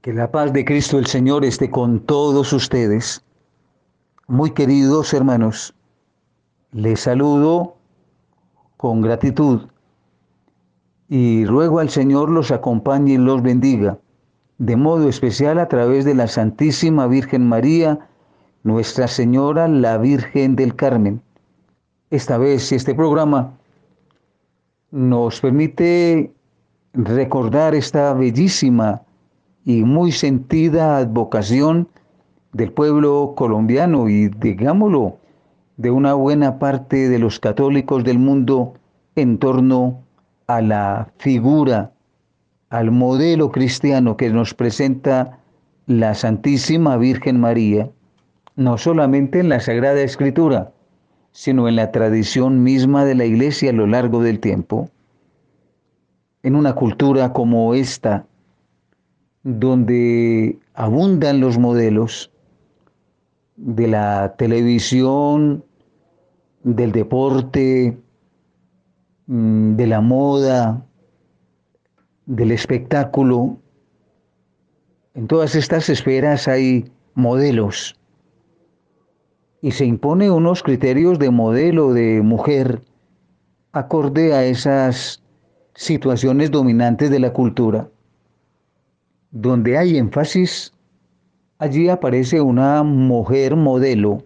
Que la paz de Cristo el Señor esté con todos ustedes. Muy queridos hermanos, les saludo con gratitud y ruego al Señor los acompañe y los bendiga, de modo especial a través de la Santísima Virgen María, Nuestra Señora, la Virgen del Carmen. Esta vez este programa nos permite recordar esta bellísima y muy sentida advocación del pueblo colombiano y, digámoslo, de una buena parte de los católicos del mundo en torno a la figura, al modelo cristiano que nos presenta la Santísima Virgen María, no solamente en la Sagrada Escritura, sino en la tradición misma de la Iglesia a lo largo del tiempo. En una cultura como esta, donde abundan los modelos de la televisión, del deporte, mm, de la moda, del espectáculo. En todas estas esferas hay modelos y se impone unos criterios de modelo de mujer acorde a esas situaciones dominantes de la cultura. Donde hay énfasis, allí aparece una mujer modelo.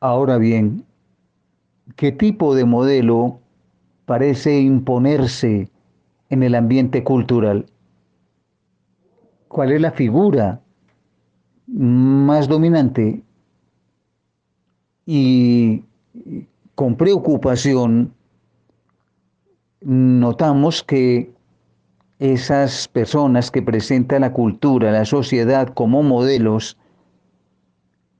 Ahora bien, ¿qué tipo de modelo parece imponerse en el ambiente cultural? ¿Cuál es la figura más dominante? Y con preocupación notamos que esas personas que presentan la cultura, la sociedad como modelos,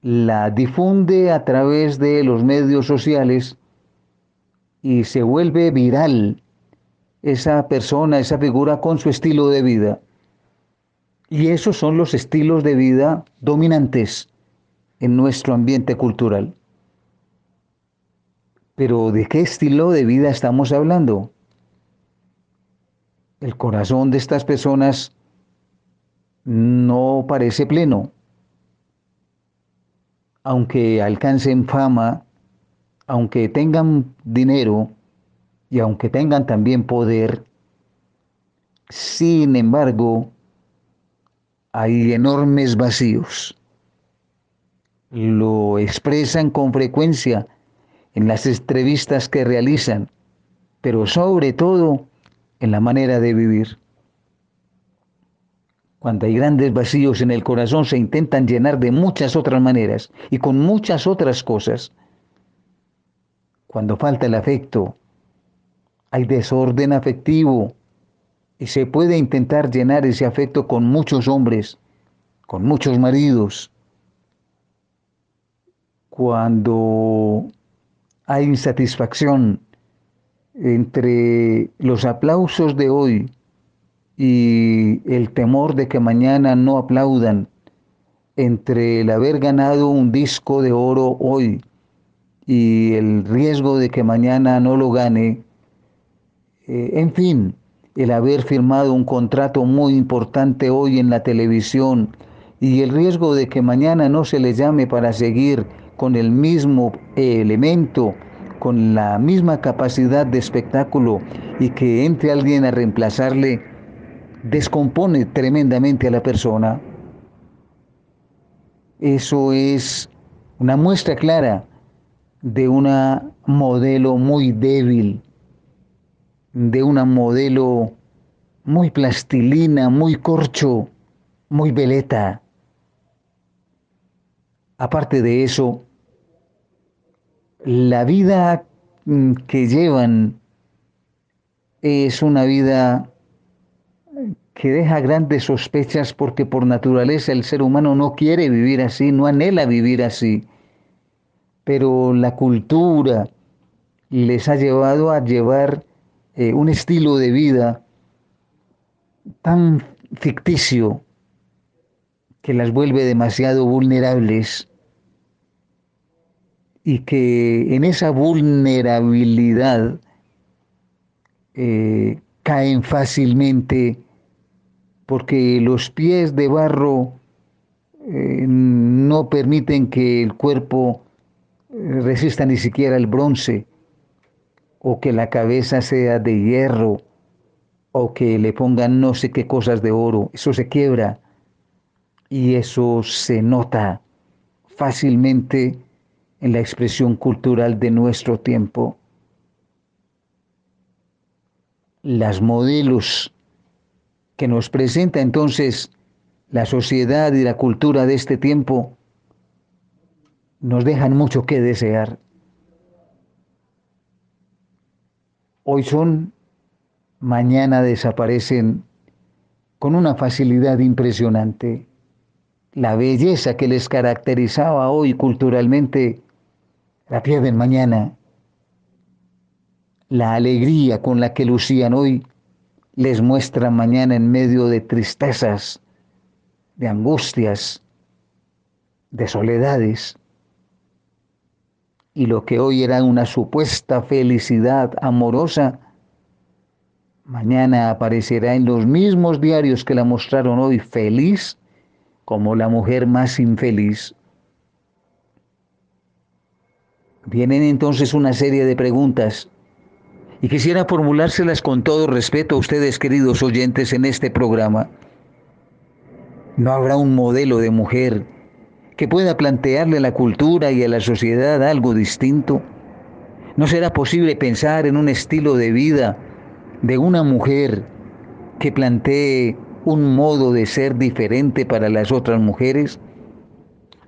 la difunde a través de los medios sociales y se vuelve viral esa persona, esa figura con su estilo de vida. Y esos son los estilos de vida dominantes en nuestro ambiente cultural. Pero ¿de qué estilo de vida estamos hablando? El corazón de estas personas no parece pleno. Aunque alcancen fama, aunque tengan dinero y aunque tengan también poder, sin embargo, hay enormes vacíos. Lo expresan con frecuencia en las entrevistas que realizan, pero sobre todo en la manera de vivir. Cuando hay grandes vacíos en el corazón se intentan llenar de muchas otras maneras y con muchas otras cosas. Cuando falta el afecto, hay desorden afectivo y se puede intentar llenar ese afecto con muchos hombres, con muchos maridos. Cuando hay insatisfacción, entre los aplausos de hoy y el temor de que mañana no aplaudan, entre el haber ganado un disco de oro hoy y el riesgo de que mañana no lo gane, eh, en fin, el haber firmado un contrato muy importante hoy en la televisión y el riesgo de que mañana no se le llame para seguir con el mismo elemento con la misma capacidad de espectáculo y que entre alguien a reemplazarle, descompone tremendamente a la persona. Eso es una muestra clara de una modelo muy débil, de una modelo muy plastilina, muy corcho, muy veleta. Aparte de eso, la vida mm, que llevan es una vida que deja grandes sospechas porque por naturaleza el ser humano no quiere vivir así, no anhela vivir así. Pero la cultura les ha llevado a llevar eh, un estilo de vida tan ficticio que las vuelve demasiado vulnerables y que en esa vulnerabilidad eh, caen fácilmente porque los pies de barro eh, no permiten que el cuerpo eh, resista ni siquiera el bronce, o que la cabeza sea de hierro, o que le pongan no sé qué cosas de oro, eso se quiebra y eso se nota fácilmente en la expresión cultural de nuestro tiempo. Las modelos que nos presenta entonces la sociedad y la cultura de este tiempo nos dejan mucho que desear. Hoy son, mañana desaparecen con una facilidad impresionante. La belleza que les caracterizaba hoy culturalmente la pierden mañana. La alegría con la que lucían hoy les muestra mañana en medio de tristezas, de angustias, de soledades. Y lo que hoy era una supuesta felicidad amorosa, mañana aparecerá en los mismos diarios que la mostraron hoy feliz como la mujer más infeliz. Vienen entonces una serie de preguntas y quisiera formulárselas con todo respeto a ustedes, queridos oyentes, en este programa. ¿No habrá un modelo de mujer que pueda plantearle a la cultura y a la sociedad algo distinto? ¿No será posible pensar en un estilo de vida de una mujer que plantee un modo de ser diferente para las otras mujeres?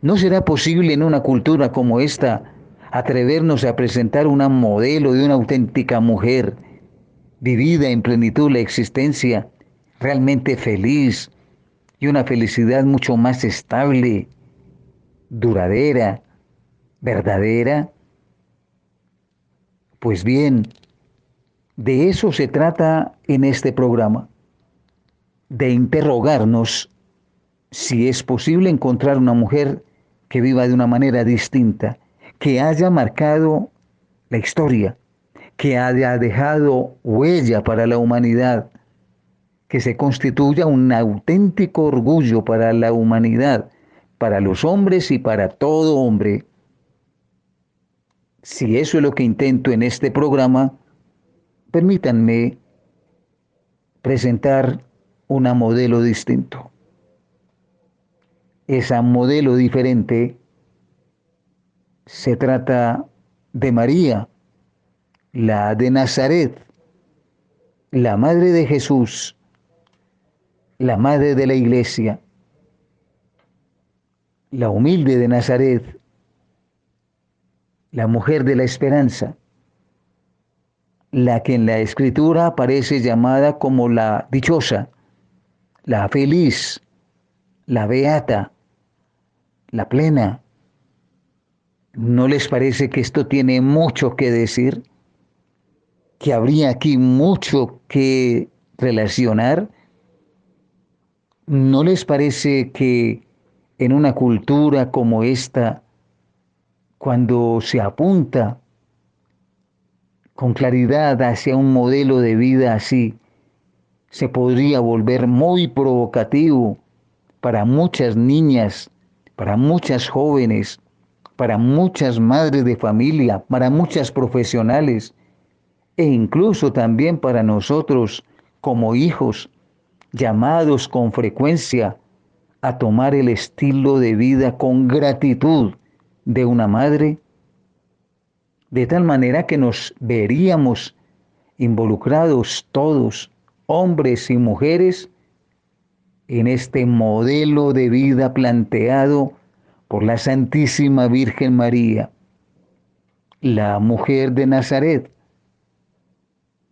¿No será posible en una cultura como esta atrevernos a presentar una modelo de una auténtica mujer, vivida en plenitud la existencia, realmente feliz y una felicidad mucho más estable, duradera, verdadera? Pues bien, de eso se trata en este programa, de interrogarnos si es posible encontrar una mujer que viva de una manera distinta, que haya marcado la historia, que haya dejado huella para la humanidad, que se constituya un auténtico orgullo para la humanidad, para los hombres y para todo hombre. Si eso es lo que intento en este programa, permítanme presentar una modelo distinto. Esa modelo diferente se trata de María, la de Nazaret, la madre de Jesús, la madre de la iglesia, la humilde de Nazaret, la mujer de la esperanza, la que en la escritura aparece llamada como la dichosa, la feliz, la beata, la plena, ¿No les parece que esto tiene mucho que decir? ¿Que habría aquí mucho que relacionar? ¿No les parece que en una cultura como esta, cuando se apunta con claridad hacia un modelo de vida así, se podría volver muy provocativo para muchas niñas, para muchas jóvenes, para muchas madres de familia, para muchas profesionales e incluso también para nosotros como hijos, llamados con frecuencia a tomar el estilo de vida con gratitud de una madre, de tal manera que nos veríamos involucrados todos, hombres y mujeres, en este modelo de vida planteado por la Santísima Virgen María, la mujer de Nazaret,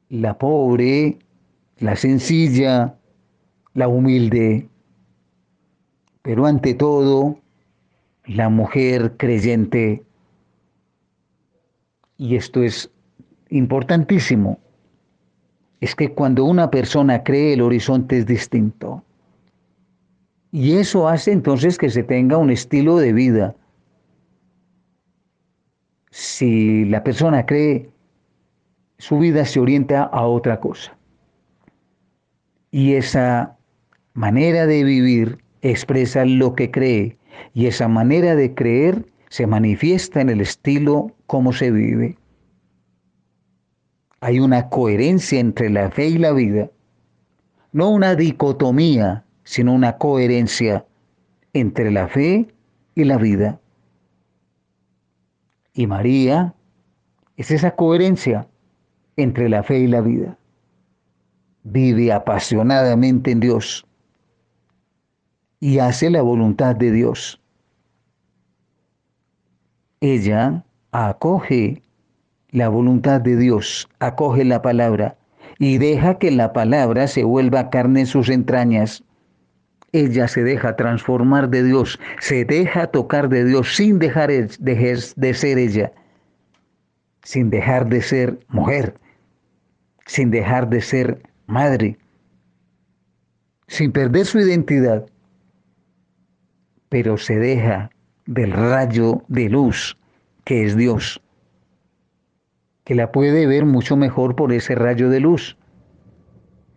la pobre, la sencilla, la humilde, pero ante todo, la mujer creyente. Y esto es importantísimo. Es que cuando una persona cree el horizonte es distinto. Y eso hace entonces que se tenga un estilo de vida. Si la persona cree, su vida se orienta a otra cosa. Y esa manera de vivir expresa lo que cree y esa manera de creer se manifiesta en el estilo como se vive. Hay una coherencia entre la fe y la vida, no una dicotomía, sino una coherencia entre la fe y la vida. Y María es esa coherencia entre la fe y la vida. Vive apasionadamente en Dios y hace la voluntad de Dios. Ella acoge la voluntad de Dios, acoge la palabra y deja que la palabra se vuelva carne en sus entrañas. Ella se deja transformar de Dios, se deja tocar de Dios sin dejar de ser ella, sin dejar de ser mujer, sin dejar de ser madre, sin perder su identidad, pero se deja del rayo de luz que es Dios, que la puede ver mucho mejor por ese rayo de luz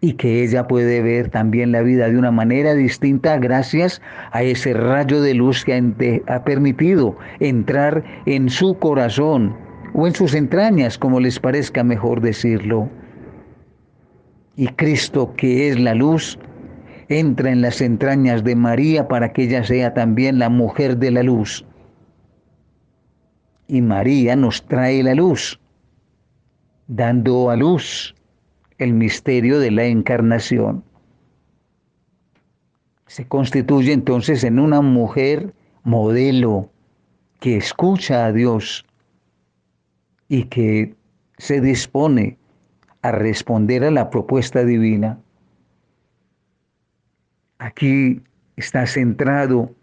y que ella puede ver también la vida de una manera distinta gracias a ese rayo de luz que ha permitido entrar en su corazón o en sus entrañas, como les parezca mejor decirlo. Y Cristo, que es la luz, entra en las entrañas de María para que ella sea también la mujer de la luz. Y María nos trae la luz, dando a luz el misterio de la encarnación. Se constituye entonces en una mujer modelo que escucha a Dios y que se dispone a responder a la propuesta divina. Aquí está centrado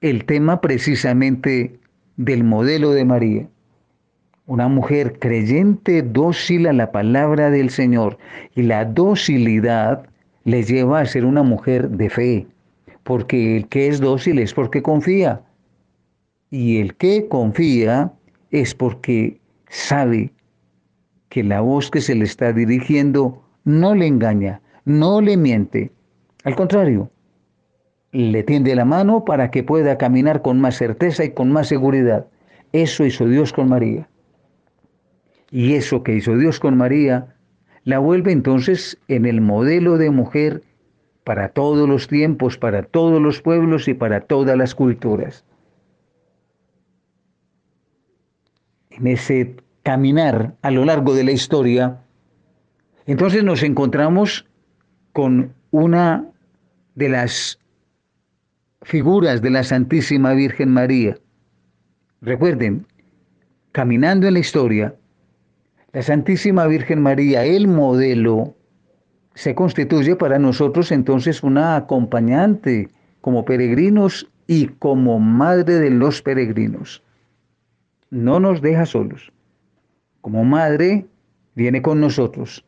el tema precisamente del modelo de María. Una mujer creyente, dócil a la palabra del Señor. Y la docilidad le lleva a ser una mujer de fe. Porque el que es dócil es porque confía. Y el que confía es porque sabe que la voz que se le está dirigiendo no le engaña, no le miente, al contrario, le tiende la mano para que pueda caminar con más certeza y con más seguridad. Eso hizo Dios con María. Y eso que hizo Dios con María la vuelve entonces en el modelo de mujer para todos los tiempos, para todos los pueblos y para todas las culturas. En ese caminar a lo largo de la historia, entonces nos encontramos con una de las figuras de la Santísima Virgen María. Recuerden, caminando en la historia, la Santísima Virgen María, el modelo, se constituye para nosotros entonces una acompañante como peregrinos y como madre de los peregrinos. No nos deja solos. Como madre, viene con nosotros,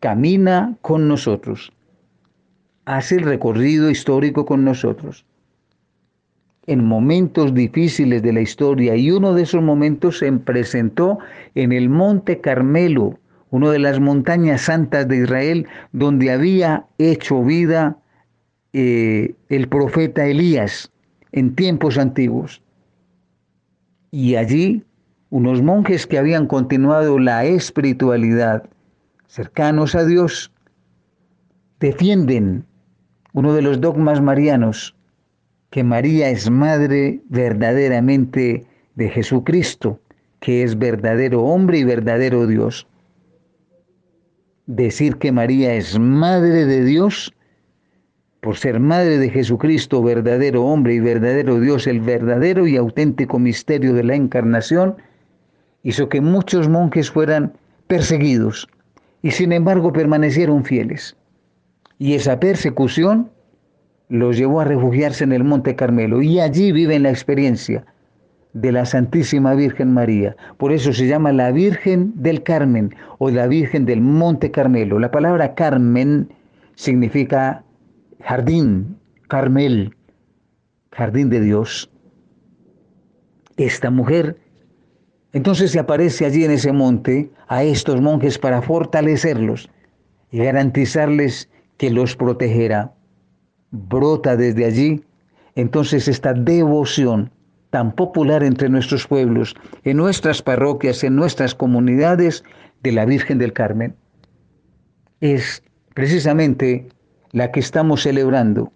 camina con nosotros hace el recorrido histórico con nosotros. En momentos difíciles de la historia, y uno de esos momentos se presentó en el Monte Carmelo, una de las montañas santas de Israel, donde había hecho vida eh, el profeta Elías en tiempos antiguos. Y allí unos monjes que habían continuado la espiritualidad, cercanos a Dios, defienden uno de los dogmas marianos, que María es madre verdaderamente de Jesucristo, que es verdadero hombre y verdadero Dios. Decir que María es madre de Dios, por ser madre de Jesucristo, verdadero hombre y verdadero Dios, el verdadero y auténtico misterio de la encarnación, hizo que muchos monjes fueran perseguidos y sin embargo permanecieron fieles. Y esa persecución los llevó a refugiarse en el Monte Carmelo. Y allí viven la experiencia de la Santísima Virgen María. Por eso se llama la Virgen del Carmen o la Virgen del Monte Carmelo. La palabra Carmen significa jardín, Carmel, jardín de Dios. Esta mujer entonces se aparece allí en ese monte a estos monjes para fortalecerlos y garantizarles que los protegerá. Brota desde allí entonces esta devoción tan popular entre nuestros pueblos, en nuestras parroquias, en nuestras comunidades de la Virgen del Carmen, es precisamente la que estamos celebrando.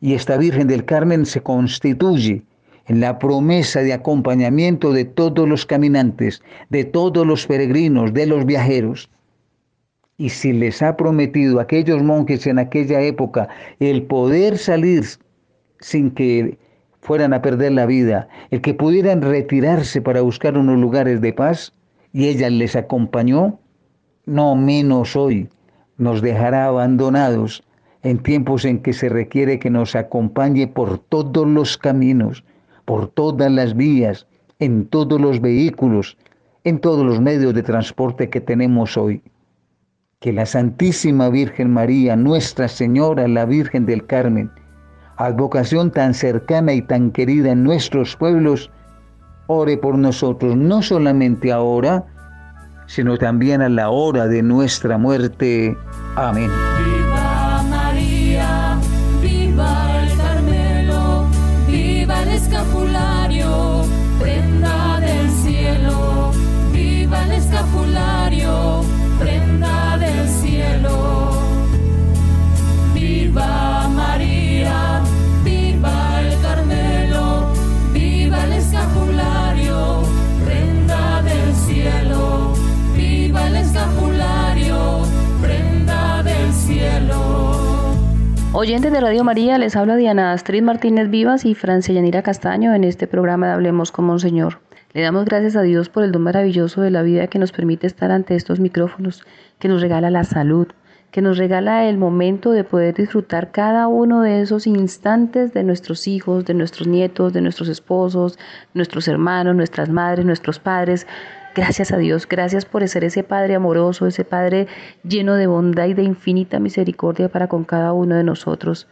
Y esta Virgen del Carmen se constituye en la promesa de acompañamiento de todos los caminantes, de todos los peregrinos, de los viajeros. Y si les ha prometido a aquellos monjes en aquella época el poder salir sin que fueran a perder la vida, el que pudieran retirarse para buscar unos lugares de paz, y ella les acompañó, no menos hoy nos dejará abandonados en tiempos en que se requiere que nos acompañe por todos los caminos, por todas las vías, en todos los vehículos, en todos los medios de transporte que tenemos hoy. Que la Santísima Virgen María, Nuestra Señora, la Virgen del Carmen, advocación tan cercana y tan querida en nuestros pueblos, ore por nosotros, no solamente ahora, sino también a la hora de nuestra muerte. Amén. Oyentes de Radio María, les habla Diana Astrid Martínez Vivas y Francia Yanira Castaño en este programa de Hablemos con Monseñor. Le damos gracias a Dios por el don maravilloso de la vida que nos permite estar ante estos micrófonos, que nos regala la salud, que nos regala el momento de poder disfrutar cada uno de esos instantes de nuestros hijos, de nuestros nietos, de nuestros esposos, nuestros hermanos, nuestras madres, nuestros padres. Gracias a Dios, gracias por ser ese Padre amoroso, ese Padre lleno de bondad y de infinita misericordia para con cada uno de nosotros.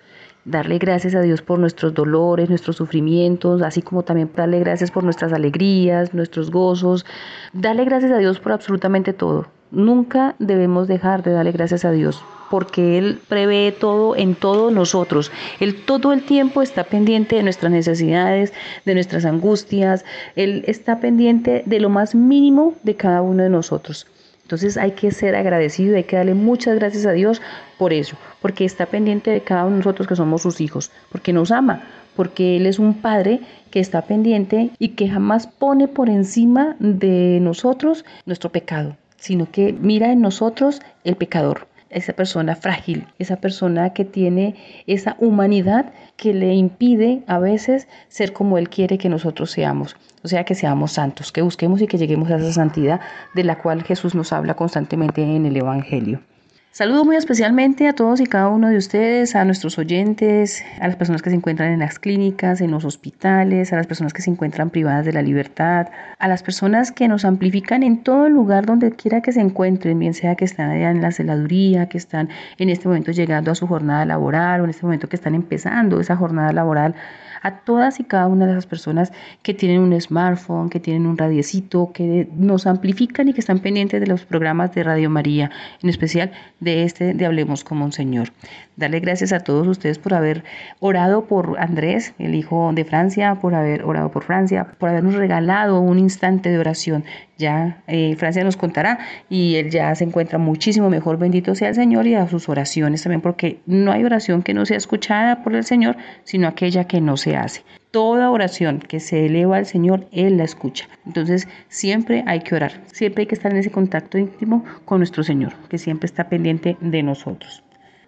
Darle gracias a Dios por nuestros dolores, nuestros sufrimientos, así como también darle gracias por nuestras alegrías, nuestros gozos. Darle gracias a Dios por absolutamente todo. Nunca debemos dejar de darle gracias a Dios, porque Él prevé todo en todos nosotros. Él todo el tiempo está pendiente de nuestras necesidades, de nuestras angustias. Él está pendiente de lo más mínimo de cada uno de nosotros. Entonces hay que ser agradecido, hay que darle muchas gracias a Dios por eso, porque está pendiente de cada uno de nosotros que somos sus hijos, porque nos ama, porque Él es un Padre que está pendiente y que jamás pone por encima de nosotros nuestro pecado, sino que mira en nosotros el pecador esa persona frágil, esa persona que tiene esa humanidad que le impide a veces ser como Él quiere que nosotros seamos. O sea, que seamos santos, que busquemos y que lleguemos a esa santidad de la cual Jesús nos habla constantemente en el Evangelio. Saludo muy especialmente a todos y cada uno de ustedes, a nuestros oyentes, a las personas que se encuentran en las clínicas, en los hospitales, a las personas que se encuentran privadas de la libertad, a las personas que nos amplifican en todo lugar donde quiera que se encuentren, bien sea que están allá en la celaduría, que están en este momento llegando a su jornada laboral o en este momento que están empezando esa jornada laboral a todas y cada una de esas personas que tienen un smartphone, que tienen un radiecito, que nos amplifican y que están pendientes de los programas de Radio María, en especial de este de Hablemos como un Señor. Darle gracias a todos ustedes por haber orado por Andrés, el hijo de Francia, por haber orado por Francia, por habernos regalado un instante de oración. Ya eh, Francia nos contará y él ya se encuentra muchísimo mejor, bendito sea el Señor y a sus oraciones también, porque no hay oración que no sea escuchada por el Señor, sino aquella que no hace. Toda oración que se eleva al Señor, Él la escucha. Entonces siempre hay que orar, siempre hay que estar en ese contacto íntimo con nuestro Señor, que siempre está pendiente de nosotros.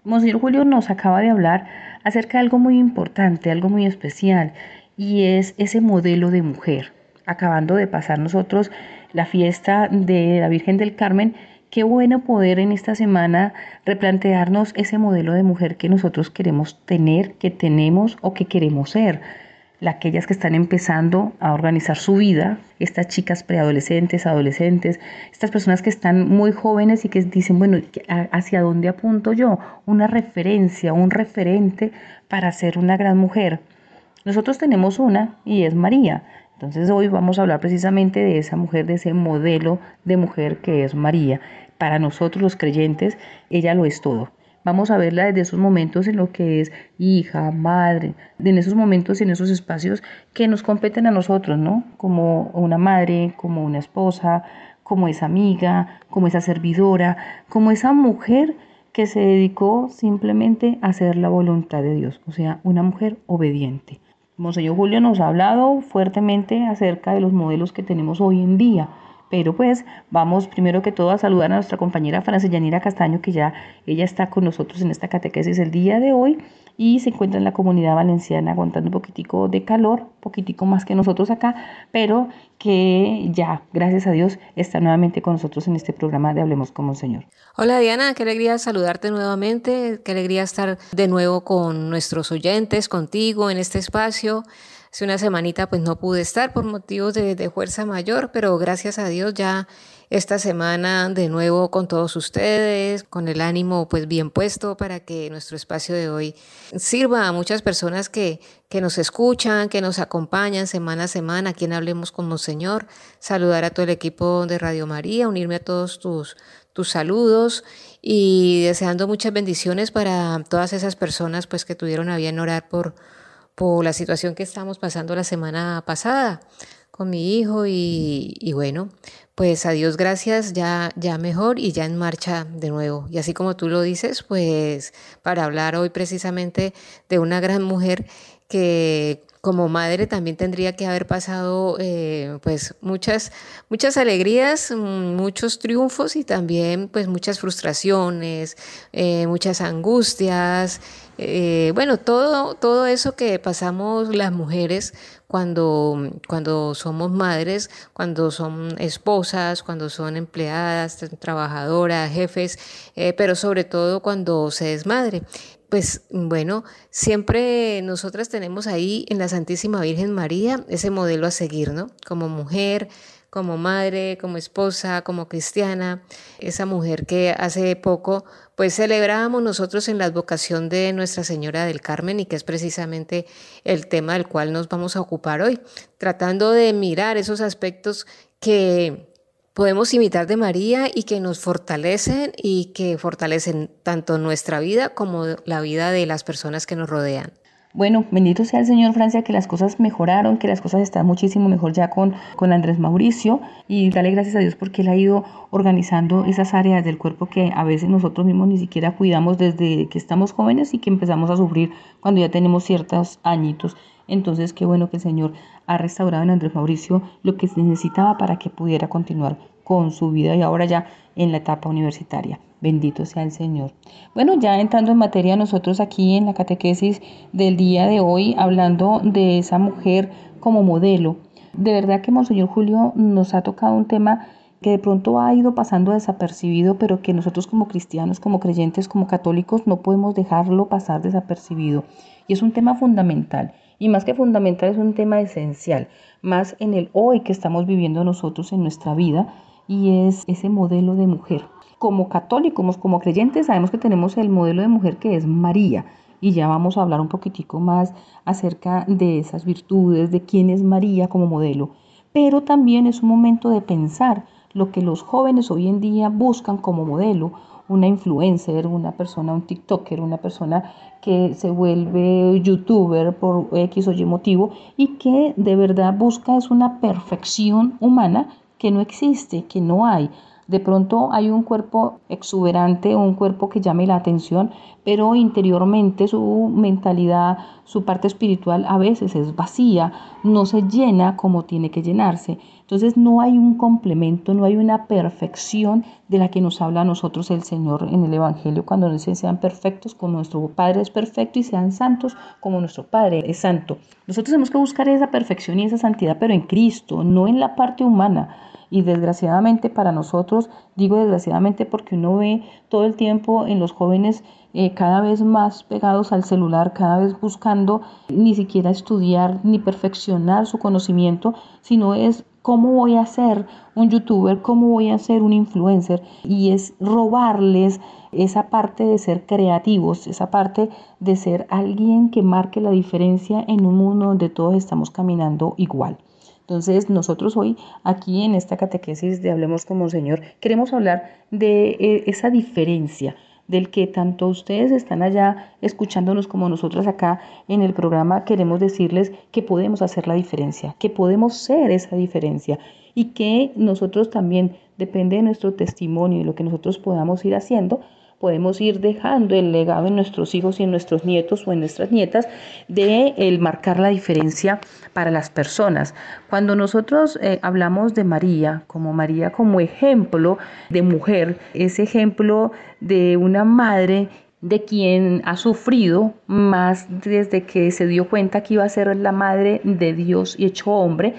Monseñor Julio nos acaba de hablar acerca de algo muy importante, algo muy especial, y es ese modelo de mujer. Acabando de pasar nosotros la fiesta de la Virgen del Carmen, qué bueno poder en esta semana replantearnos ese modelo de mujer que nosotros queremos tener, que tenemos o que queremos ser aquellas que están empezando a organizar su vida, estas chicas preadolescentes, adolescentes, estas personas que están muy jóvenes y que dicen, bueno, ¿hacia dónde apunto yo? Una referencia, un referente para ser una gran mujer. Nosotros tenemos una y es María. Entonces hoy vamos a hablar precisamente de esa mujer, de ese modelo de mujer que es María. Para nosotros los creyentes, ella lo es todo. vamos a verla desde esos momentos en lo que es hija, madre, en esos momentos, en esos espacios que nos competen a nosotros, ¿no? Como una madre, como una esposa, como esa amiga, como esa servidora, como esa mujer que se dedicó simplemente a hacer la voluntad de Dios, o sea, una mujer obediente. Monseñor Julio nos ha hablado fuertemente acerca de los modelos que tenemos hoy en día, pero pues vamos primero que todo a saludar a nuestra compañera Francia Yanira Castaño, que ya ella está con nosotros en esta catequesis el día de hoy y se encuentra en la comunidad valenciana aguantando un poquitico de calor, poquitico más que nosotros acá, pero que ya, gracias a Dios, está nuevamente con nosotros en este programa de Hablemos como Señor. Hola Diana, qué alegría saludarte nuevamente, qué alegría estar de nuevo con nuestros oyentes, contigo en este espacio. Hace una semanita pues no pude estar por motivos de fuerza mayor, pero gracias a Dios ya esta semana de nuevo con todos ustedes, con el ánimo pues bien puesto para que nuestro espacio de hoy sirva a muchas personas que, que nos escuchan, que nos acompañan semana a semana, a quien hablemos con Monseñor, saludar a todo el equipo de Radio María, unirme a todos tus, tus saludos y deseando muchas bendiciones para todas esas personas pues que tuvieron a bien orar por, por la situación que estamos pasando la semana pasada con mi hijo y, y bueno, pues a Dios gracias, ya, ya mejor y ya en marcha de nuevo. Y así como tú lo dices, pues para hablar hoy precisamente de una gran mujer que como madre también tendría que haber pasado eh, pues muchas muchas alegrías muchos triunfos y también pues muchas frustraciones eh, muchas angustias eh, bueno todo todo eso que pasamos las mujeres cuando, cuando somos madres, cuando son esposas, cuando son empleadas, trabajadoras, jefes, eh, pero sobre todo cuando se es madre. Pues bueno, siempre nosotras tenemos ahí en la Santísima Virgen María ese modelo a seguir, ¿no? Como mujer, como madre, como esposa, como cristiana, esa mujer que hace poco pues celebrábamos nosotros en la advocación de Nuestra Señora del Carmen y que es precisamente el tema del cual nos vamos a ocupar hoy, tratando de mirar esos aspectos que podemos imitar de María y que nos fortalecen y que fortalecen tanto nuestra vida como la vida de las personas que nos rodean. Bueno, bendito sea el Señor Francia, que las cosas mejoraron, que las cosas están muchísimo mejor ya con, con Andrés Mauricio y dale gracias a Dios porque él ha ido organizando esas áreas del cuerpo que a veces nosotros mismos ni siquiera cuidamos desde que estamos jóvenes y que empezamos a sufrir cuando ya tenemos ciertos añitos. Entonces, qué bueno que el Señor ha restaurado en Andrés Mauricio lo que se necesitaba para que pudiera continuar con su vida y ahora ya en la etapa universitaria. Bendito sea el Señor. Bueno, ya entrando en materia, nosotros aquí en la catequesis del día de hoy, hablando de esa mujer como modelo, de verdad que Monseñor Julio nos ha tocado un tema que de pronto ha ido pasando desapercibido, pero que nosotros como cristianos, como creyentes, como católicos, no podemos dejarlo pasar desapercibido. Y es un tema fundamental. Y más que fundamental, es un tema esencial, más en el hoy que estamos viviendo nosotros en nuestra vida, y es ese modelo de mujer como católicos, como creyentes, sabemos que tenemos el modelo de mujer que es María. Y ya vamos a hablar un poquitico más acerca de esas virtudes, de quién es María como modelo. Pero también es un momento de pensar lo que los jóvenes hoy en día buscan como modelo, una influencer, una persona, un TikToker, una persona que se vuelve youtuber por X o Y motivo y que de verdad busca es una perfección humana que no existe, que no hay. De pronto hay un cuerpo exuberante, un cuerpo que llame la atención, pero interiormente su mentalidad, su parte espiritual a veces es vacía, no se llena como tiene que llenarse. Entonces no hay un complemento, no hay una perfección de la que nos habla a nosotros el Señor en el Evangelio cuando nos dice sean perfectos como nuestro Padre es perfecto y sean santos como nuestro Padre es santo. Nosotros tenemos que buscar esa perfección y esa santidad, pero en Cristo, no en la parte humana y desgraciadamente para nosotros, digo desgraciadamente porque uno ve todo el tiempo en los jóvenes eh, cada vez más pegados al celular, cada vez buscando ni siquiera estudiar ni perfeccionar su conocimiento, sino es cómo voy a ser un youtuber, cómo voy a ser un influencer y es robarles esa parte de ser creativos, esa parte de ser alguien que marque la diferencia en un mundo donde todos estamos caminando igual. Entonces, nosotros hoy aquí en esta catequesis de Hablemos como Señor, queremos hablar de eh, esa diferencia, del que tanto ustedes están allá escuchándonos como nosotros acá en el programa, queremos decirles que podemos hacer la diferencia, que podemos ser esa diferencia y que nosotros también, depende de nuestro testimonio y lo que nosotros podamos ir haciendo, podemos ir dejando el legado en nuestros hijos y en nuestros nietos o en nuestras nietas de el marcar la diferencia para las personas. Cuando nosotros eh, hablamos de María, como María como ejemplo de mujer, ese ejemplo de una madre de quien ha sufrido más desde que se dio cuenta que iba a ser la madre de Dios y hecho hombre,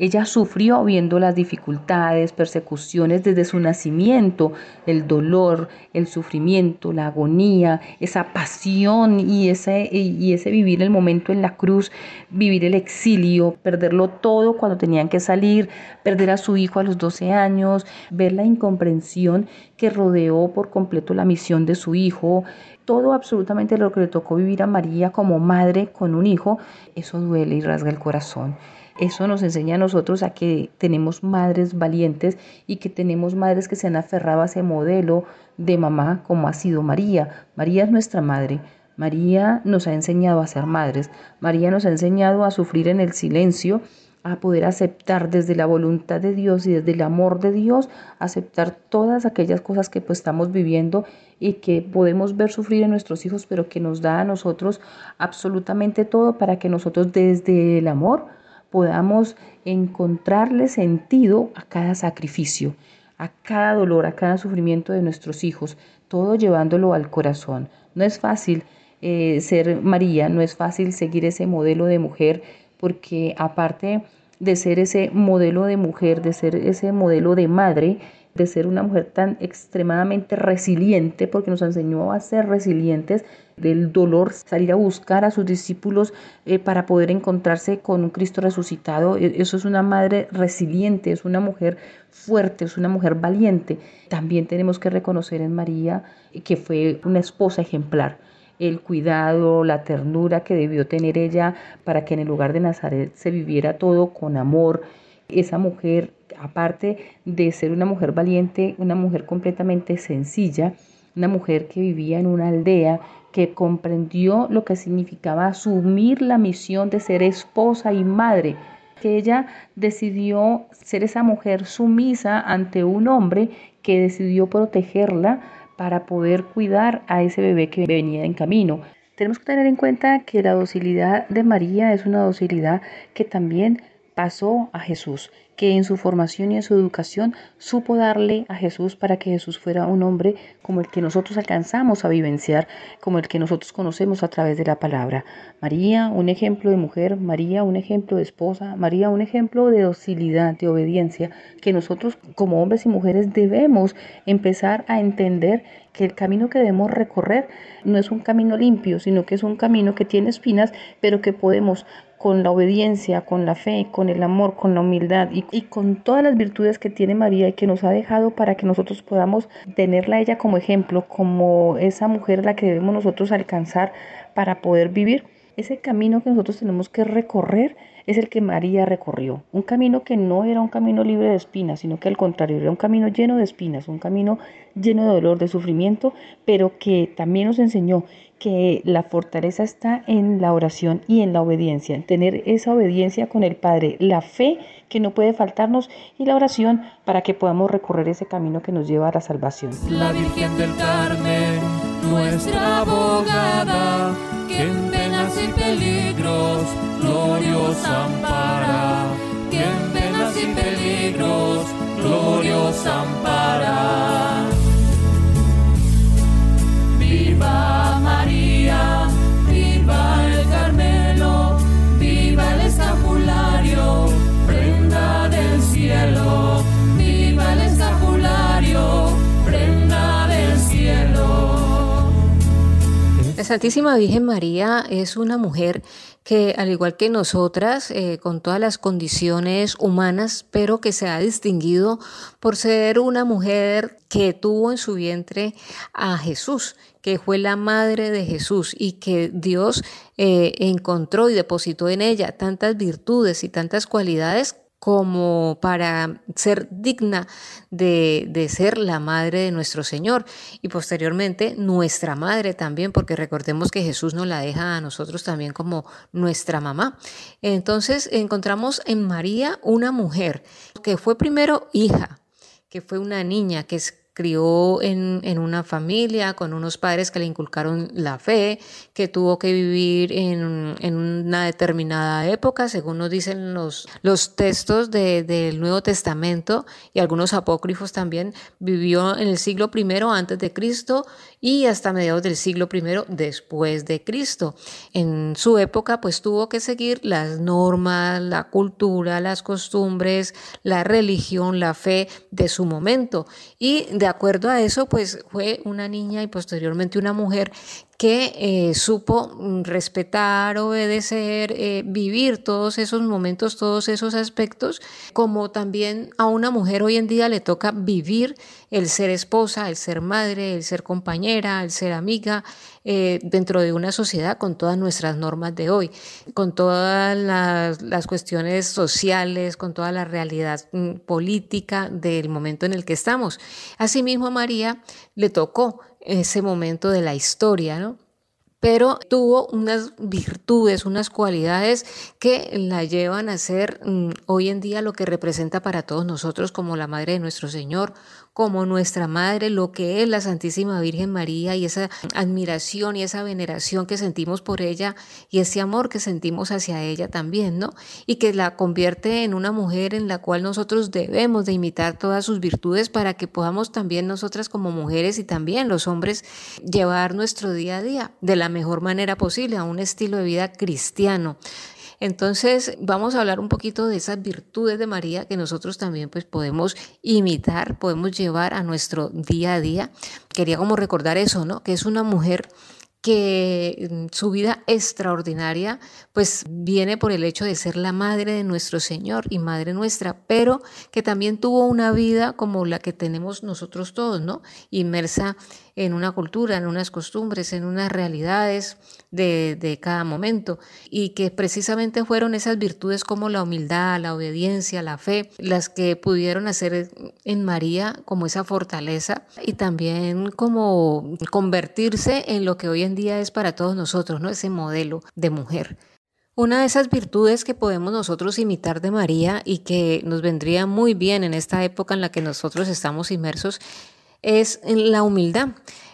ella sufrió viendo las dificultades, persecuciones desde su nacimiento, el dolor, el sufrimiento, la agonía, esa pasión y ese, y ese vivir el momento en la cruz, vivir el exilio, perderlo todo cuando tenían que salir, perder a su hijo a los 12 años, ver la incomprensión que rodeó por completo la misión de su hijo, todo absolutamente lo que le tocó vivir a María como madre con un hijo, eso duele y rasga el corazón. Eso nos enseña a nosotros a que tenemos madres valientes y que tenemos madres que se han aferrado a ese modelo de mamá como ha sido María. María es nuestra madre. María nos ha enseñado a ser madres. María nos ha enseñado a sufrir en el silencio, a poder aceptar desde la voluntad de Dios y desde el amor de Dios, aceptar todas aquellas cosas que pues estamos viviendo y que podemos ver sufrir en nuestros hijos, pero que nos da a nosotros absolutamente todo para que nosotros desde el amor podamos encontrarle sentido a cada sacrificio, a cada dolor, a cada sufrimiento de nuestros hijos, todo llevándolo al corazón. No es fácil eh, ser María, no es fácil seguir ese modelo de mujer, porque aparte de ser ese modelo de mujer, de ser ese modelo de madre, de ser una mujer tan extremadamente resiliente, porque nos enseñó a ser resilientes, del dolor, salir a buscar a sus discípulos eh, para poder encontrarse con un Cristo resucitado. E, eso es una madre resiliente, es una mujer fuerte, es una mujer valiente. También tenemos que reconocer en María que fue una esposa ejemplar el cuidado, la ternura que debió tener ella para que en el lugar de Nazaret se viviera todo con amor. Esa mujer aparte de ser una mujer valiente, una mujer completamente sencilla, una mujer que vivía en una aldea, que comprendió lo que significaba asumir la misión de ser esposa y madre, que ella decidió ser esa mujer sumisa ante un hombre que decidió protegerla para poder cuidar a ese bebé que venía en camino. Tenemos que tener en cuenta que la docilidad de María es una docilidad que también pasó a Jesús, que en su formación y en su educación supo darle a Jesús para que Jesús fuera un hombre como el que nosotros alcanzamos a vivenciar, como el que nosotros conocemos a través de la palabra. María, un ejemplo de mujer, María, un ejemplo de esposa, María, un ejemplo de docilidad, de obediencia, que nosotros como hombres y mujeres debemos empezar a entender que el camino que debemos recorrer no es un camino limpio, sino que es un camino que tiene espinas, pero que podemos con la obediencia, con la fe, con el amor, con la humildad y, con todas las virtudes que tiene María y que nos ha dejado para que nosotros podamos tenerla a ella como ejemplo, como esa mujer a la que debemos nosotros alcanzar para poder vivir. Ese camino que nosotros tenemos que recorrer es el que María recorrió. Un camino que no era un camino libre de espinas, sino que al contrario, era un camino lleno de espinas, un camino lleno de dolor, de sufrimiento, pero que también nos enseñó que la fortaleza está en la oración y en la obediencia, en tener esa obediencia con el Padre, la fe que no puede faltarnos y la oración para que podamos recorrer ese camino que nos lleva a la salvación. La Virgen del Carmen, nuestra abogada, que penas y peligros glorios ampara, que en penas y peligros glorios ampara. Viva La Santísima Virgen María es una mujer que al igual que nosotras, eh, con todas las condiciones humanas, pero que se ha distinguido por ser una mujer que tuvo en su vientre a Jesús, que fue la madre de Jesús y que Dios eh, encontró y depositó en ella tantas virtudes y tantas cualidades como para ser digna de, de, ser la madre de nuestro Señor y posteriormente nuestra madre también, porque recordemos que Jesús nos la deja a nosotros también como nuestra mamá. Entonces encontramos en María una mujer que fue primero hija, que fue una niña, que crió en, en, una familia con unos padres que le inculcaron la fe, que tuvo que vivir en, en una determinada época, según nos dicen los, los textos de, del Nuevo Testamento y algunos apócrifos también, vivió en el siglo I antes de Cristo y hasta mediados del siglo I después de Cristo. En su época pues tuvo que seguir las normas, la cultura, las costumbres, la religión, la fe de su momento y de acuerdo a eso, pues fue una niña y posteriormente una mujer que eh, supo mm, respetar, obedecer, eh, vivir todos esos momentos, todos esos aspectos, como también a una mujer hoy en día le toca vivir el ser esposa, el ser madre, el ser compañera, el ser amiga, eh, dentro de una sociedad con todas nuestras normas de hoy, con todas las, cuestiones sociales, con toda la realidad mm, política del momento en el que estamos. Asimismo, a María le tocó ese momento de la historia, ¿no? Pero tuvo unas virtudes, unas cualidades que la llevan a ser mm, hoy en día lo que representa para todos nosotros como la Madre de nuestro Señor, como nuestra madre, lo que es la Santísima Virgen María y esa admiración y esa veneración que sentimos por ella y ese amor que sentimos hacia ella también, ¿no? Y que la convierte en una mujer en la cual nosotros debemos de imitar todas sus virtudes para que podamos también nosotras como mujeres y también los hombres llevar nuestro día a día de la mejor manera posible a un estilo de vida cristiano. Entonces, vamos a hablar un poquito de esas virtudes de María que nosotros también pues podemos imitar, podemos llevar a nuestro día a día. Quería como recordar eso, ¿no? Que es una mujer que mm, su vida extraordinaria pues viene por el hecho de ser la madre de nuestro Señor y madre nuestra, pero que también tuvo una vida como la que tenemos nosotros todos, ¿no? Inmersa en una cultura, en unas costumbres, en unas realidades de, cada momento y que precisamente fueron esas virtudes como la humildad, la obediencia, la fe, las que pudieron hacer en María como esa fortaleza y también como convertirse en lo que hoy en día es para todos nosotros, ¿no? Ese modelo de mujer. Una de esas virtudes que podemos nosotros imitar de María y que nos vendría muy bien en esta época en la que nosotros estamos inmersos es la humildad.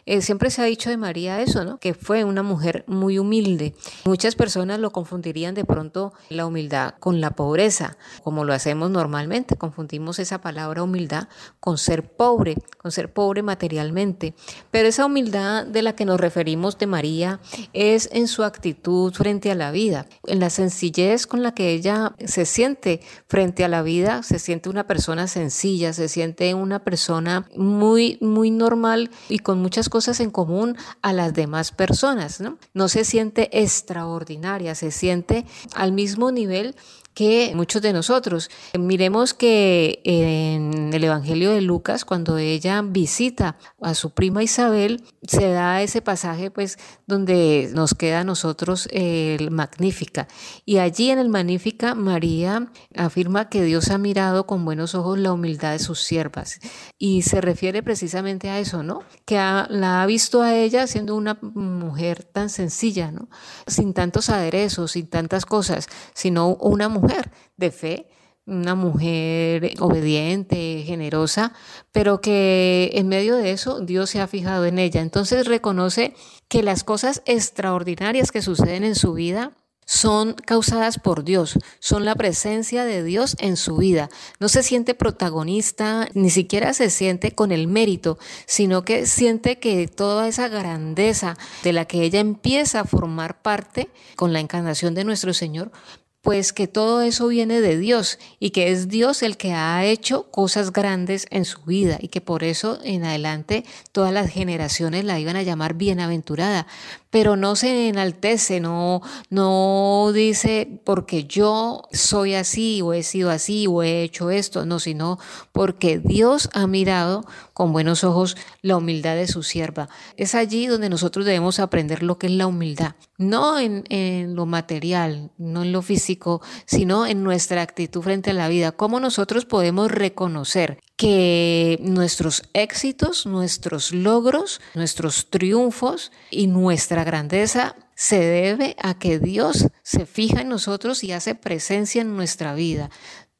Eh, siempre se ha dicho de María eso, ¿no? Que fue una mujer muy humilde. Muchas personas lo confundirían de pronto la humildad con la pobreza, como lo hacemos normalmente. Confundimos esa palabra humildad con ser pobre, con ser pobre materialmente. Pero esa humildad de la que nos referimos de María es en su actitud frente a la vida, en la sencillez con la que ella se siente frente a la vida, se siente una persona sencilla, se siente una persona muy, muy normal y con muchas cosas en común a las demás personas, ¿no? No se siente extraordinaria, se siente al mismo nivel que muchos de nosotros. Miremos que en el Evangelio de Lucas, cuando ella visita a su prima Isabel, se da ese pasaje pues donde nos queda a nosotros el Magnífica. Y allí en el Magnífica, María afirma que Dios ha mirado con buenos ojos la humildad de sus siervas. Y se refiere precisamente a eso, ¿no? Que la ha visto a ella siendo una mujer tan sencilla, ¿no? Sin tantos aderezos, sin tantas cosas, sino una mujer de fe, una mujer obediente, generosa, pero que en medio de eso Dios se ha fijado en ella. Entonces reconoce que las cosas extraordinarias que suceden en su vida son causadas por Dios, son la presencia de Dios en su vida. No se siente protagonista, ni siquiera se siente con el mérito, sino que siente que toda esa grandeza de la que ella empieza a formar parte con la encarnación de nuestro Señor, pues que todo eso viene de Dios y que es Dios el que ha hecho cosas grandes en su vida y que por eso en adelante todas las generaciones la iban a llamar bienaventurada. Pero no se enaltece, no, no dice porque yo soy así o he sido así o he hecho esto, no, sino porque Dios ha mirado con buenos ojos la humildad de su sierva. Es allí donde nosotros debemos aprender lo que es la humildad, no en, en lo material, no en lo físico, sino en nuestra actitud frente a la vida, cómo nosotros podemos reconocer que nuestros éxitos, nuestros logros, nuestros triunfos y nuestra grandeza se debe a que Dios se fija en nosotros y hace presencia en nuestra vida.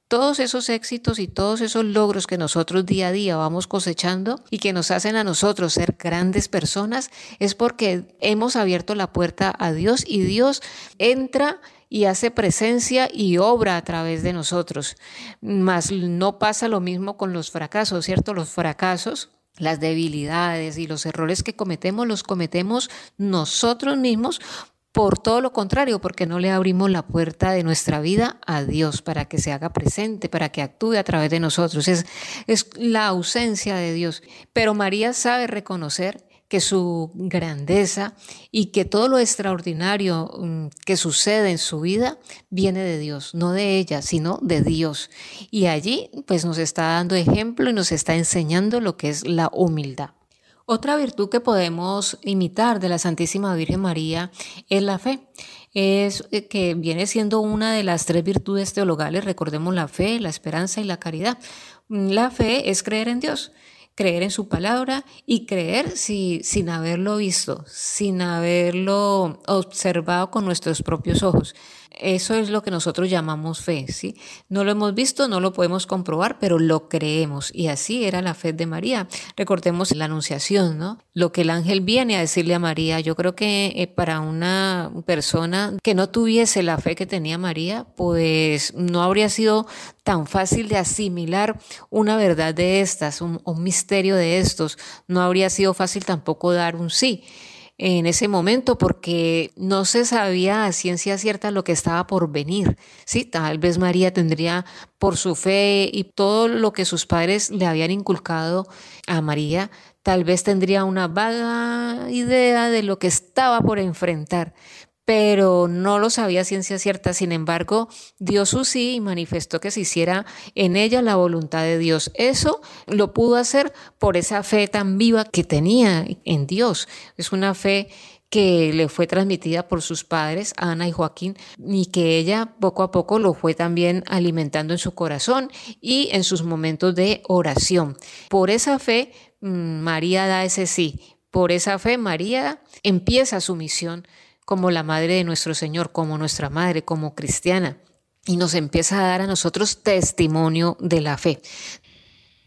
Todos esos éxitos y todos esos logros que nosotros día a día vamos cosechando y que nos hacen a nosotros ser grandes personas es porque hemos abierto la puerta a Dios y Dios entra y hace presencia y obra a través de nosotros. Mas no pasa lo mismo con los fracasos, ¿cierto? Los fracasos las debilidades y los errores que cometemos los cometemos nosotros mismos por todo lo contrario, porque no le abrimos la puerta de nuestra vida a Dios para que se haga presente, para que actúe a través de nosotros. Es, es la ausencia de Dios. Pero María sabe reconocer que su grandeza y que todo lo extraordinario mm, que sucede en su vida viene de Dios, no de ella, sino de Dios. Y allí pues nos está dando ejemplo y nos está enseñando lo que es la humildad. Otra virtud que podemos imitar de la Santísima Virgen María es la fe. Es eh, que viene siendo una de las tres virtudes teologales, recordemos la fe, la esperanza y la caridad. La fe es creer en Dios creer en su palabra y creer si, sin haberlo visto, sin haberlo observado con nuestros propios ojos. Eso es lo que nosotros llamamos fe, ¿sí? No lo hemos visto, no lo podemos comprobar, pero lo creemos. Y así era la fe de María. Recordemos la anunciación, ¿no? Lo que el ángel viene a decirle a María. Yo creo que eh, para una persona que no tuviese la fe que tenía María, pues no habría sido tan fácil de asimilar una verdad de estas, un, un misterio de estos. No habría sido fácil tampoco dar un sí en ese momento porque no se sabía a ciencia cierta lo que estaba por venir. Sí, tal vez María tendría por su fe y todo lo que sus padres le habían inculcado a María, tal vez tendría una vaga idea de lo que estaba por enfrentar, pero no lo sabía ciencia cierta. Sin embargo, dio su sí y manifestó que se hiciera en ella la voluntad de Dios. Eso lo pudo hacer por esa fe tan viva que tenía en Dios. Es una fe que le fue transmitida por sus padres, Ana y Joaquín, y que ella poco a poco lo fue también alimentando en su corazón y en sus momentos de oración. Por esa fe, mm, María da ese sí. Por esa fe, María empieza su misión como la madre de nuestro Señor, como nuestra madre, como cristiana. Y nos empieza a dar a nosotros testimonio de la fe.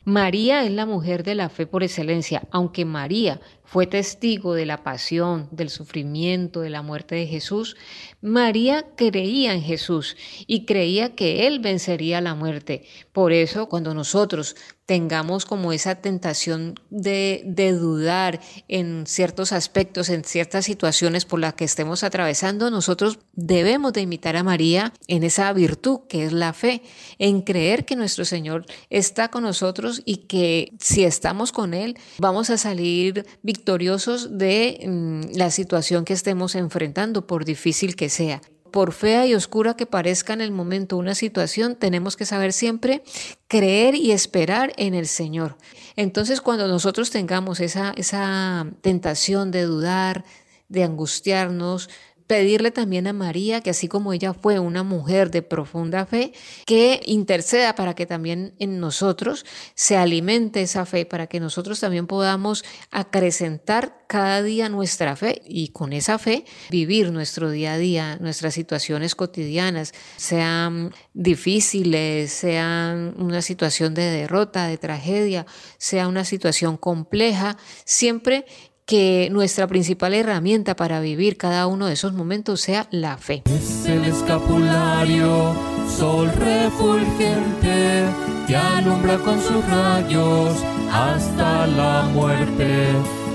María es la mujer de la fe por excelencia, aunque María fue testigo de la pasión, del sufrimiento, de la muerte de Jesús, María creía en Jesús y creía que Él vencería la muerte. Por eso, cuando nosotros tengamos como esa tentación de, de, dudar en ciertos aspectos, en ciertas situaciones por las que estemos atravesando, nosotros debemos de imitar a María en esa virtud que es la fe, en creer que nuestro Señor está con nosotros y que si estamos con Él, vamos a salir victoriosos de mm, la situación que estemos enfrentando, por difícil que sea. Por fea y oscura que parezca en el momento una situación, tenemos que saber siempre creer y esperar en el Señor. Entonces, cuando nosotros tengamos esa, esa tentación de dudar, de angustiarnos, pedirle también a María que así como ella fue una mujer de profunda fe, que interceda para que también en nosotros se alimente esa fe, para que nosotros también podamos acrecentar cada día nuestra fe y con esa fe vivir nuestro día a día, nuestras situaciones cotidianas, sean difíciles, sean una situación de derrota, de tragedia, sea una situación compleja, siempre que nuestra principal herramienta para vivir cada uno de esos momentos sea la fe. Es el escapulario, sol refulgente, que alumbra con sus rayos hasta la muerte,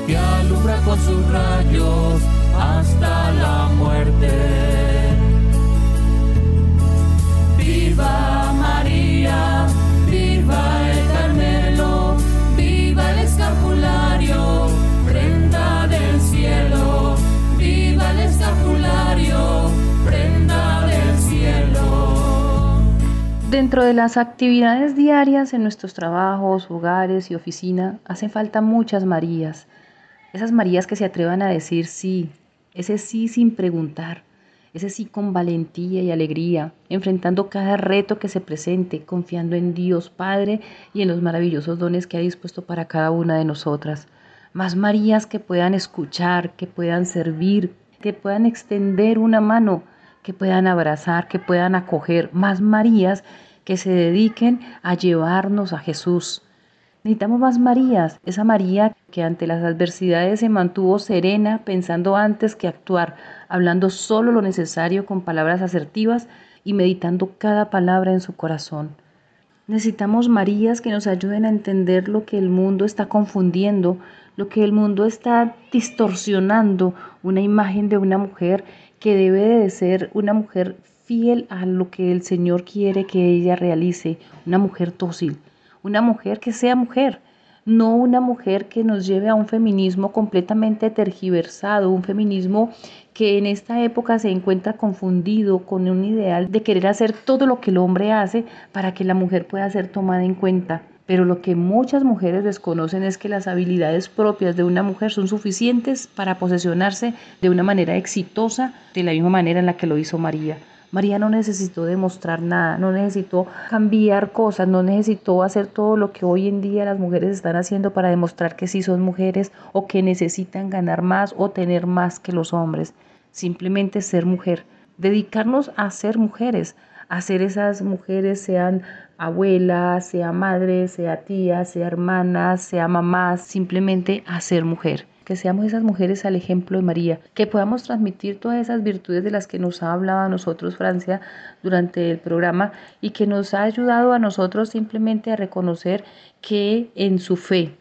que alumbra con sus rayos hasta la muerte. Dentro de las actividades diarias en nuestros trabajos, hogares y oficina, hacen falta muchas Marías. Esas Marías que se atrevan a decir sí, ese sí sin preguntar, ese sí con valentía y alegría, enfrentando cada reto que se presente, confiando en Dios Padre y en los maravillosos dones que ha dispuesto para cada una de nosotras. Más Marías que puedan escuchar, que puedan servir, que puedan extender una mano que puedan abrazar, que puedan acoger más Marías que se dediquen a llevarnos a Jesús. Necesitamos más Marías, esa María que ante las adversidades se mantuvo serena, pensando antes que actuar, hablando solo lo necesario con palabras asertivas y meditando cada palabra en su corazón. Necesitamos Marías que nos ayuden a entender lo que el mundo está confundiendo, lo que el mundo está distorsionando, una imagen de una mujer que debe de ser una mujer fiel a lo que el Señor quiere que ella realice, una mujer dócil, una mujer que sea mujer, no una mujer que nos lleve a un feminismo completamente tergiversado, un feminismo que en esta época se encuentra confundido con un ideal de querer hacer todo lo que el hombre hace para que la mujer pueda ser tomada en cuenta. Pero lo que muchas mujeres desconocen es que las habilidades propias de una mujer son suficientes para posesionarse de una manera exitosa, de la misma manera en la que lo hizo María. María no necesitó demostrar nada, no necesitó cambiar cosas, no necesitó hacer todo lo que hoy en día las mujeres están haciendo para demostrar que sí son mujeres o que necesitan ganar más o tener más que los hombres. Simplemente ser mujer, dedicarnos a ser mujeres, a ser esas mujeres, sean abuela, sea madre, sea tía, sea hermana, sea mamá, simplemente a ser mujer. Que seamos esas mujeres al ejemplo de María, que podamos transmitir todas esas virtudes de las que nos ha hablado a nosotros Francia durante el programa y que nos ha ayudado a nosotros simplemente a reconocer que en su fe,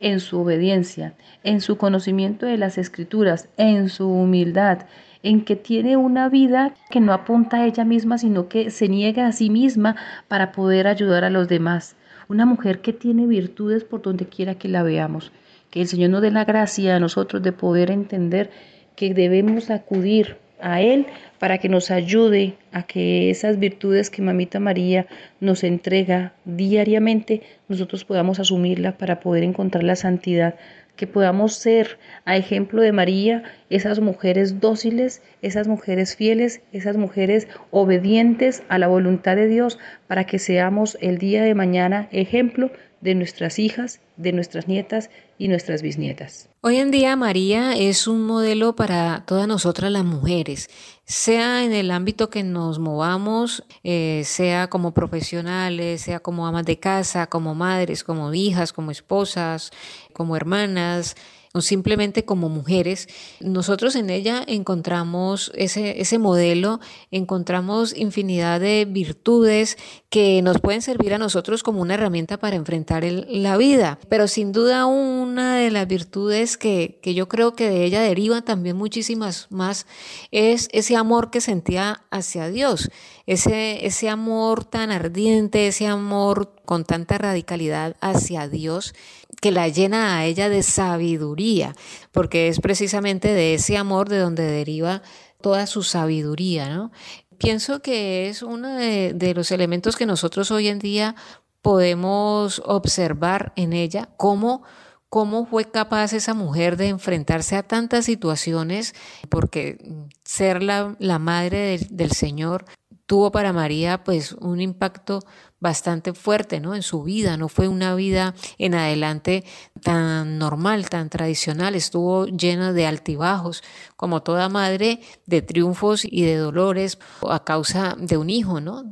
en su obediencia, en su conocimiento de las escrituras, en su humildad, en que tiene una vida que no apunta a ella misma, sino que se niega a sí misma para poder ayudar a los demás. Una mujer que tiene virtudes por donde quiera que la veamos. Que el Señor nos dé la gracia a nosotros de poder entender que debemos acudir a Él para que nos ayude a que esas virtudes que Mamita María nos entrega diariamente, nosotros podamos asumirla para poder encontrar la santidad. Que podamos ser, a ejemplo de María, esas mujeres dóciles, esas mujeres fieles, esas mujeres obedientes a la voluntad de Dios, para que seamos el día de mañana ejemplo de nuestras hijas, de nuestras nietas y nuestras bisnietas. Hoy en día María es un modelo para todas nosotras las mujeres, sea en el ámbito que nos movamos, eh, sea como profesionales, sea como amas de casa, como madres, como hijas, como esposas, como hermanas, simplemente como mujeres, nosotros en ella encontramos ese, ese modelo, encontramos infinidad de virtudes que nos pueden servir a nosotros como una herramienta para enfrentar la vida. Pero sin duda una de las virtudes que, que yo creo que de ella deriva también muchísimas más es ese amor que sentía hacia Dios, ese, ese amor tan ardiente, ese amor con tanta radicalidad hacia Dios que la llena a ella de sabiduría, porque es precisamente de ese amor de donde deriva toda su sabiduría, ¿no? Pienso que es uno de, los elementos que nosotros hoy en día podemos observar en ella, cómo cómo fue capaz esa mujer de enfrentarse a tantas situaciones, porque ser la, madre del Señor tuvo para María pues un impacto bastante fuerte ¿no? en su vida, no fue una vida en adelante tan normal, tan tradicional, estuvo llena de altibajos, como toda madre, de triunfos y de dolores a causa de un hijo, ¿no?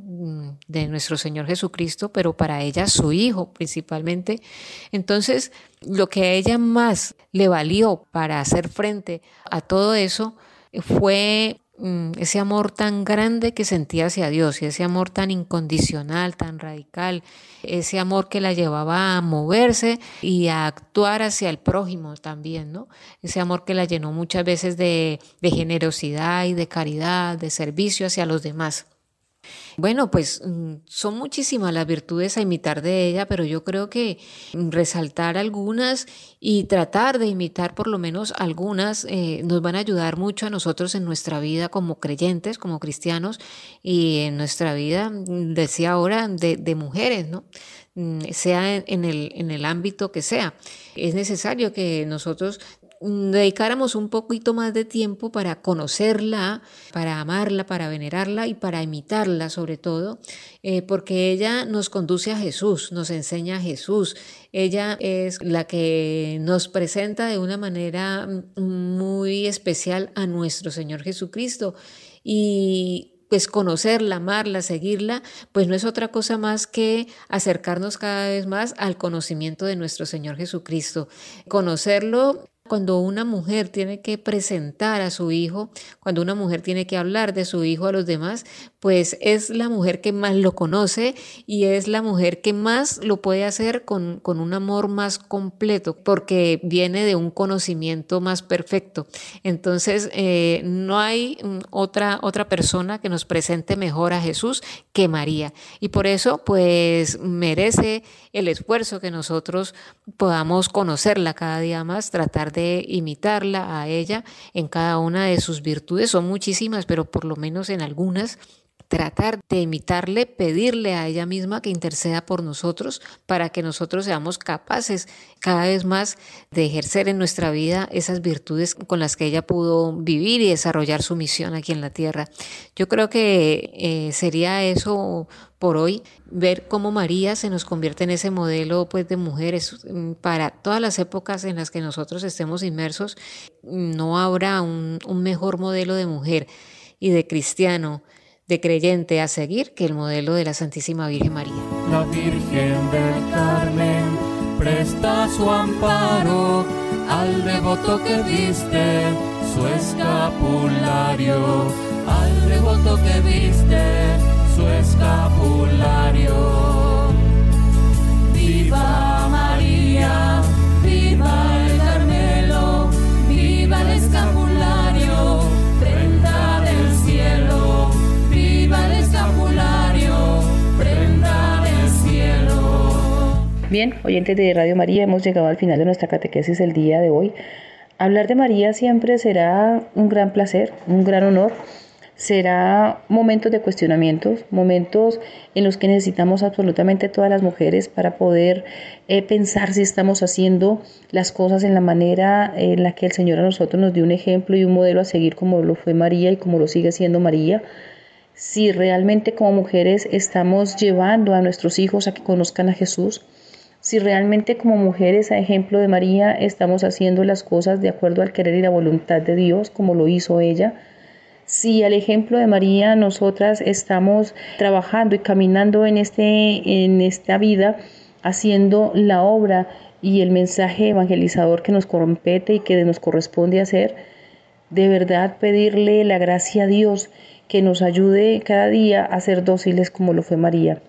de nuestro Señor Jesucristo, pero para ella su hijo principalmente. Entonces, lo que a ella más le valió para hacer frente a todo eso fue Mm, ese amor tan grande que sentía hacia Dios y ese amor tan incondicional, tan radical, ese amor que la llevaba a moverse y a actuar hacia el prójimo también, ¿no? Ese amor que la llenó muchas veces de, de generosidad y de caridad, de servicio hacia los demás. Bueno, pues mm, son muchísimas las virtudes a imitar de ella, pero yo creo que mm, resaltar algunas y tratar de imitar por lo menos algunas eh, nos van a ayudar mucho a nosotros en nuestra vida como creyentes, como cristianos y en nuestra vida, mm, decía ahora, de, de mujeres, ¿no? sea en el, en el ámbito que sea. Es necesario que nosotros dedicáramos un poquito más de tiempo para conocerla, para amarla, para venerarla y para imitarla sobre todo, eh, porque ella nos conduce a Jesús, nos enseña a Jesús. Ella es la que nos presenta de una manera muy especial a nuestro Señor Jesucristo. Y pues conocerla, amarla, seguirla, pues no es otra cosa más que acercarnos cada vez más al conocimiento de nuestro Señor Jesucristo. Conocerlo cuando una mujer tiene que presentar a su hijo, cuando una mujer tiene que hablar de su hijo a los demás, pues es la mujer que más lo conoce y es la mujer que más lo puede hacer con, con un amor más completo, porque viene de un conocimiento más perfecto. Entonces, eh, no hay mm, otra, otra persona que nos presente mejor a Jesús que María. Y por eso, pues, merece el esfuerzo que nosotros podamos conocerla cada día más, tratar de imitarla a ella en cada una de sus virtudes. Son muchísimas, pero por lo menos en algunas tratar de imitarle, pedirle a ella misma que interceda por nosotros para que nosotros seamos capaces cada vez más de ejercer en nuestra vida esas virtudes con las que ella pudo vivir y desarrollar su misión aquí en la tierra. Yo creo que eh, sería eso por hoy, ver cómo María se nos convierte en ese modelo pues, de mujeres mm, para todas las épocas en las que nosotros estemos inmersos. No habrá un, un mejor modelo de mujer y de cristiano, de creyente a seguir que el modelo de la Santísima Virgen María. La Virgen del Carmen presta su amparo al devoto que viste su escapulario, al devoto que viste su escapulario. Viva María, viva Bien, oyentes de Radio María, hemos llegado al final de nuestra catequesis el día de hoy. Hablar de María siempre será un gran placer, un gran honor será momentos de cuestionamientos, momentos en los que necesitamos absolutamente todas las mujeres para poder eh, pensar si estamos haciendo las cosas en la manera en la que el Señor a nosotros nos dio un ejemplo y un modelo a seguir como lo fue María y como lo sigue siendo María. Si realmente como mujeres estamos llevando a nuestros hijos a que conozcan a Jesús, si realmente como mujeres a ejemplo de María estamos haciendo las cosas de acuerdo al querer y la voluntad de Dios como lo hizo ella, si al ejemplo de María nosotras estamos trabajando y caminando en, este, en esta vida, haciendo la obra y el mensaje evangelizador que nos compete y que nos corresponde hacer, de verdad pedirle la gracia a Dios que nos ayude cada día a ser dóciles como lo fue María,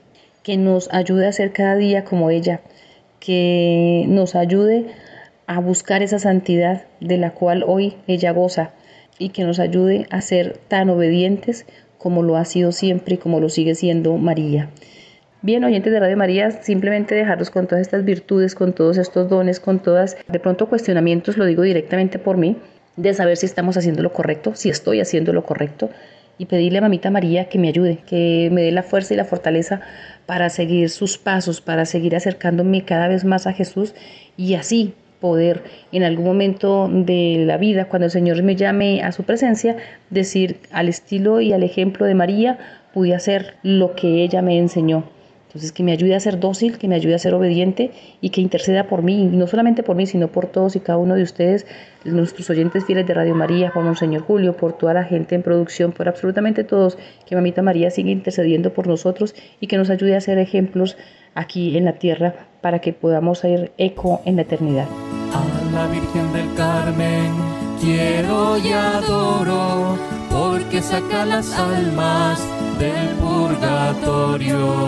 que nos ayude a ser cada día como ella, que nos ayude a buscar esa santidad de la cual hoy ella goza y que nos ayude a ser tan obedientes como lo ha sido siempre y como lo sigue siendo María. Bien, oyentes de Radio María, simplemente dejarlos con todas estas virtudes, con todos estos dones, con todas, de pronto cuestionamientos, lo digo directamente por mí, de saber si estamos haciendo lo correcto, si estoy haciendo lo correcto, y pedirle a Mamita María que me ayude, que me dé la fuerza y la fortaleza para seguir sus pasos, para seguir acercándome cada vez más a Jesús y así poder en algún momento de la vida, cuando el Señor me llame a su presencia, decir al estilo y al ejemplo de María, pude hacer lo que ella me enseñó. Entonces, que me ayude a ser dócil, que me ayude a ser obediente y que interceda por mí, no solamente por mí, sino por todos y cada uno de ustedes, nuestros oyentes fieles de Radio María, por Monseñor Julio, por toda la gente en producción, por absolutamente todos, que Mamita María siga intercediendo por nosotros y que nos ayude a ser ejemplos aquí en la tierra para que podamos ser eco en la eternidad. A la Virgen del Carmen quiero y adoro, porque saca las almas del purgatorio,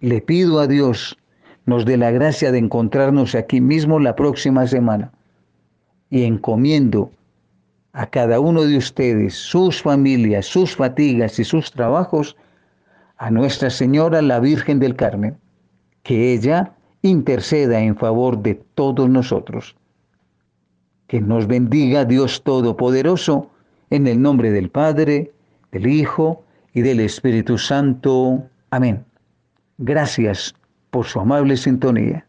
Le pido a Dios nos dé la gracia de encontrarnos aquí mismo la próxima semana y encomiendo a cada uno de ustedes, sus familias, sus fatigas y sus trabajos, a Nuestra Señora la Virgen del Carmen, que ella interceda en favor de todos nosotros. Que nos bendiga Dios Todopoderoso, en el nombre del Padre, del Hijo y del Espíritu Santo. Amén. Gracias por su amable sintonía.